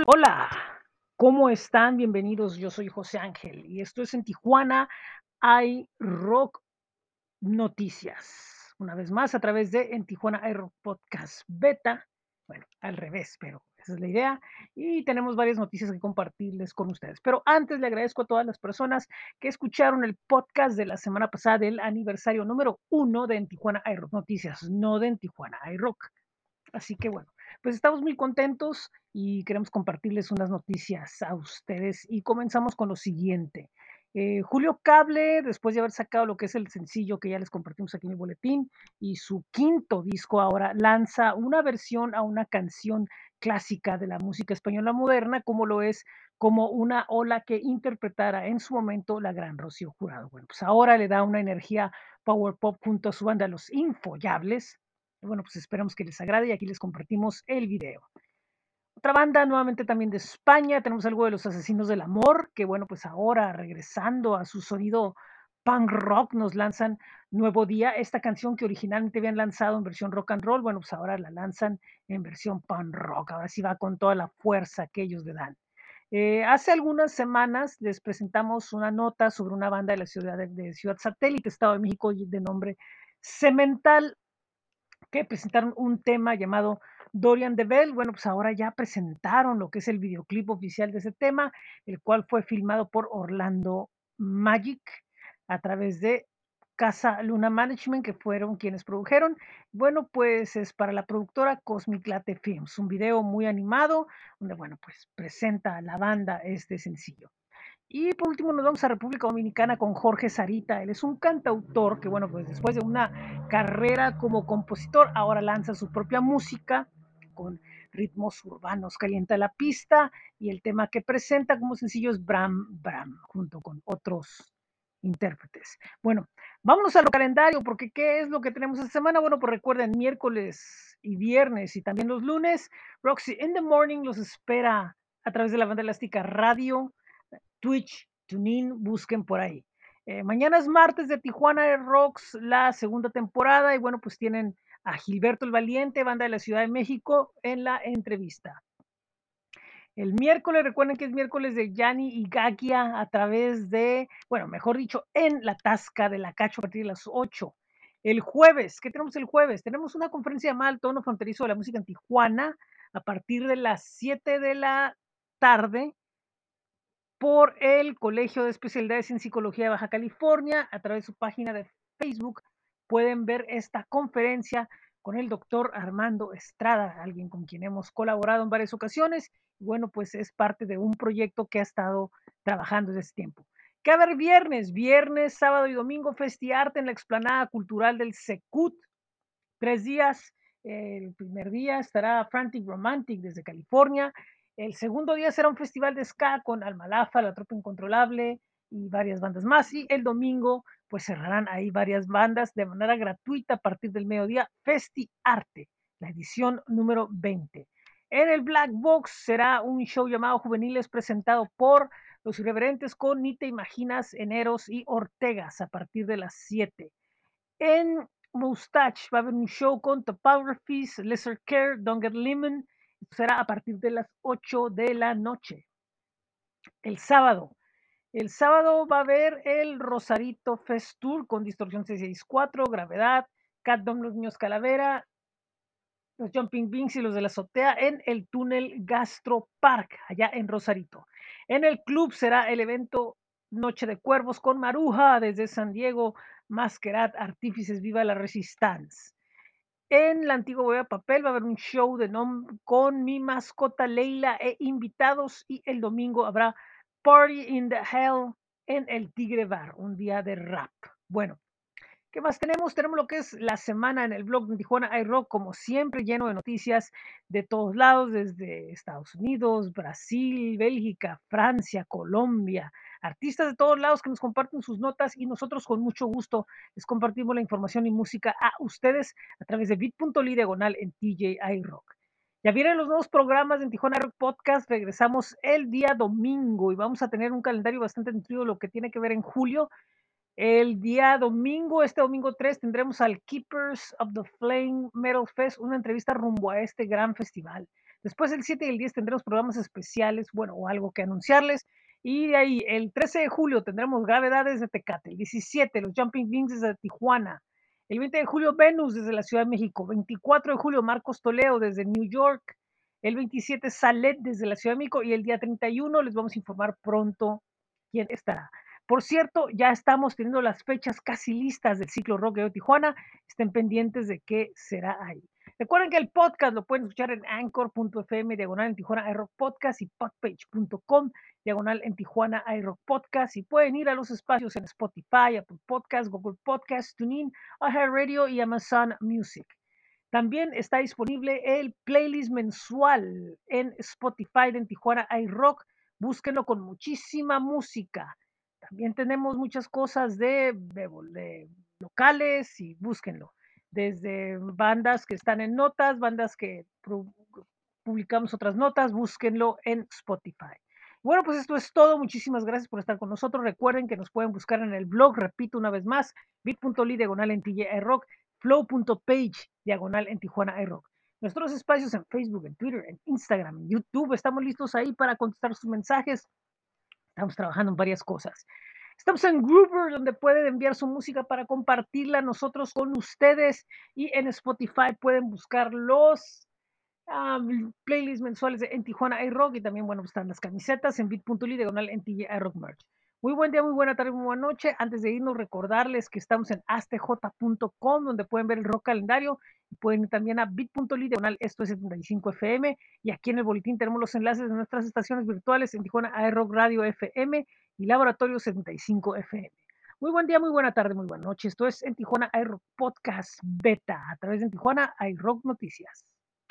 Hola, ¿cómo están? Bienvenidos, yo soy José Ángel y esto es en Tijuana hay Rock Noticias. Una vez más a través de en Tijuana hay Rock Podcast Beta. Bueno, al revés, pero esa es la idea. Y tenemos varias noticias que compartirles con ustedes. Pero antes le agradezco a todas las personas que escucharon el podcast de la semana pasada del aniversario número uno de En Tijuana hay Rock Noticias, no de En Tijuana hay Rock. Así que bueno, pues estamos muy contentos y queremos compartirles unas noticias a ustedes y comenzamos con lo siguiente. Eh, Julio Cable, después de haber sacado lo que es el sencillo que ya les compartimos aquí en el boletín y su quinto disco ahora, lanza una versión a una canción clásica de la música española moderna, como lo es como una ola que interpretara en su momento la gran Rocío Jurado. Bueno, pues ahora le da una energía power pop junto a su banda Los Infollables, bueno, pues esperamos que les agrade y aquí les compartimos el video. Otra banda nuevamente también de España, tenemos algo de los Asesinos del Amor, que bueno, pues ahora regresando a su sonido punk rock nos lanzan Nuevo Día, esta canción que originalmente habían lanzado en versión rock and roll, bueno, pues ahora la lanzan en versión punk rock, ahora sí va con toda la fuerza que ellos le dan. Eh, hace algunas semanas les presentamos una nota sobre una banda de la ciudad de, de Ciudad Satélite, Estado de México, de nombre Cemental, que presentaron un tema llamado Dorian Bell. Bueno, pues ahora ya presentaron lo que es el videoclip oficial de ese tema, el cual fue filmado por Orlando Magic a través de Casa Luna Management, que fueron quienes produjeron. Bueno, pues es para la productora Cosmic Latte Films, un video muy animado, donde, bueno, pues presenta a la banda este sencillo. Y por último nos vamos a República Dominicana con Jorge Sarita. Él es un cantautor que, bueno, pues después de una carrera como compositor, ahora lanza su propia música con ritmos urbanos, calienta la pista y el tema que presenta como sencillo es Bram Bram, junto con otros intérpretes. Bueno, vámonos al calendario, porque ¿qué es lo que tenemos esta semana? Bueno, pues recuerden, miércoles y viernes y también los lunes, Roxy in the Morning los espera a través de la banda elástica radio Twitch, TuneIn, busquen por ahí. Eh, mañana es martes de Tijuana Rocks, la segunda temporada, y bueno, pues tienen a Gilberto el Valiente, banda de la Ciudad de México, en la entrevista. El miércoles, recuerden que es miércoles de Yanni y Gagia a través de, bueno, mejor dicho, en la Tasca de la Cacho a partir de las 8. El jueves, ¿qué tenemos el jueves? Tenemos una conferencia llamada Tono Fronterizo de la Música en Tijuana a partir de las 7 de la tarde por el Colegio de Especialidades en Psicología de Baja California. A través de su página de Facebook pueden ver esta conferencia con el doctor Armando Estrada, alguien con quien hemos colaborado en varias ocasiones. Bueno, pues es parte de un proyecto que ha estado trabajando desde tiempo. ¿Qué haber viernes? Viernes, sábado y domingo, Festiarte en la explanada cultural del Secut. Tres días. El primer día estará Frantic Romantic desde California. El segundo día será un festival de ska con Almalafa, La Tropa Incontrolable y varias bandas más. Y el domingo, pues cerrarán ahí varias bandas de manera gratuita a partir del mediodía. Festi Arte, la edición número 20. En el Black Box será un show llamado Juveniles presentado por los irreverentes con Ni te imaginas, Eneros y Ortegas a partir de las 7. En Mustache va a haber un show con Topographies, Lesser Care, Don't Get Lemon, será a partir de las 8 de la noche. El sábado. El sábado va a haber el Rosarito Fest Tour con Distorsión 664, Gravedad, Cat Dom Los Niños Calavera, los Jumping Beans y los de la azotea en el túnel Gastro Park, allá en Rosarito. En el club será el evento Noche de Cuervos con Maruja desde San Diego, Masquerad, Artífices Viva la Resistance. En la antigua Boya Papel va a haber un show de nombre con mi mascota Leila e invitados y el domingo habrá Party in the Hell en el Tigre Bar, un día de rap. Bueno, ¿qué más tenemos? Tenemos lo que es la semana en el blog de Tijuana iRock, como siempre, lleno de noticias de todos lados, desde Estados Unidos, Brasil, Bélgica, Francia, Colombia, artistas de todos lados que nos comparten sus notas y nosotros con mucho gusto les compartimos la información y música a ustedes a través de bit.ly diagonal en TJI Rock. Ya vienen los nuevos programas en Tijuana Rock Podcast. Regresamos el día domingo y vamos a tener un calendario bastante nutrido lo que tiene que ver en julio. El día domingo, este domingo 3, tendremos al Keepers of the Flame Metal Fest, una entrevista rumbo a este gran festival. Después el 7 y el 10 tendremos programas especiales, bueno, o algo que anunciarles. Y de ahí, el 13 de julio tendremos Gravedades de Tecate, el 17 los Jumping Wings desde Tijuana, el 20 de julio Venus desde la Ciudad de México, 24 de julio Marcos Toleo desde New York, el 27 Salet desde la Ciudad de México y el día 31 les vamos a informar pronto quién estará. Por cierto, ya estamos teniendo las fechas casi listas del ciclo rock de Tijuana. Estén pendientes de qué será ahí. Recuerden que el podcast lo pueden escuchar en anchor.fm, diagonal en Tijuana iRock Podcast y podpage.com, diagonal en Tijuana iRock Podcast. Y pueden ir a los espacios en Spotify, Apple Podcast, Google Podcast, TuneIn, Radio y Amazon Music. También está disponible el playlist mensual en Spotify de en Tijuana iRock. Búsquenlo con muchísima música. También tenemos muchas cosas de, de, de locales y búsquenlo desde bandas que están en notas, bandas que publicamos otras notas, búsquenlo en Spotify. Bueno, pues esto es todo. Muchísimas gracias por estar con nosotros. Recuerden que nos pueden buscar en el blog, repito una vez más, bit.ly diagonal en rock, flow.page diagonal en Tijuana iRock. Nuestros espacios en Facebook, en Twitter, en Instagram, en YouTube. Estamos listos ahí para contestar sus mensajes. Estamos trabajando en varias cosas. Estamos en Groover, donde pueden enviar su música para compartirla nosotros con ustedes. Y en Spotify pueden buscar los playlists mensuales de En Tijuana iRock. Y también, bueno, están las camisetas en bit.ly diagonal en iRock Merch. Muy buen día, muy buena tarde, muy buena noche. Antes de irnos, recordarles que estamos en astj.com, donde pueden ver el rock calendario. Y pueden ir también a bit.ly esto es 75 FM. Y aquí en el boletín tenemos los enlaces de nuestras estaciones virtuales en Tijuana iRock Radio FM y Laboratorio 75 FM. Muy buen día, muy buena tarde, muy buena noche. Esto es en Tijuana iRock Podcast Beta a través de Tijuana iRock Noticias.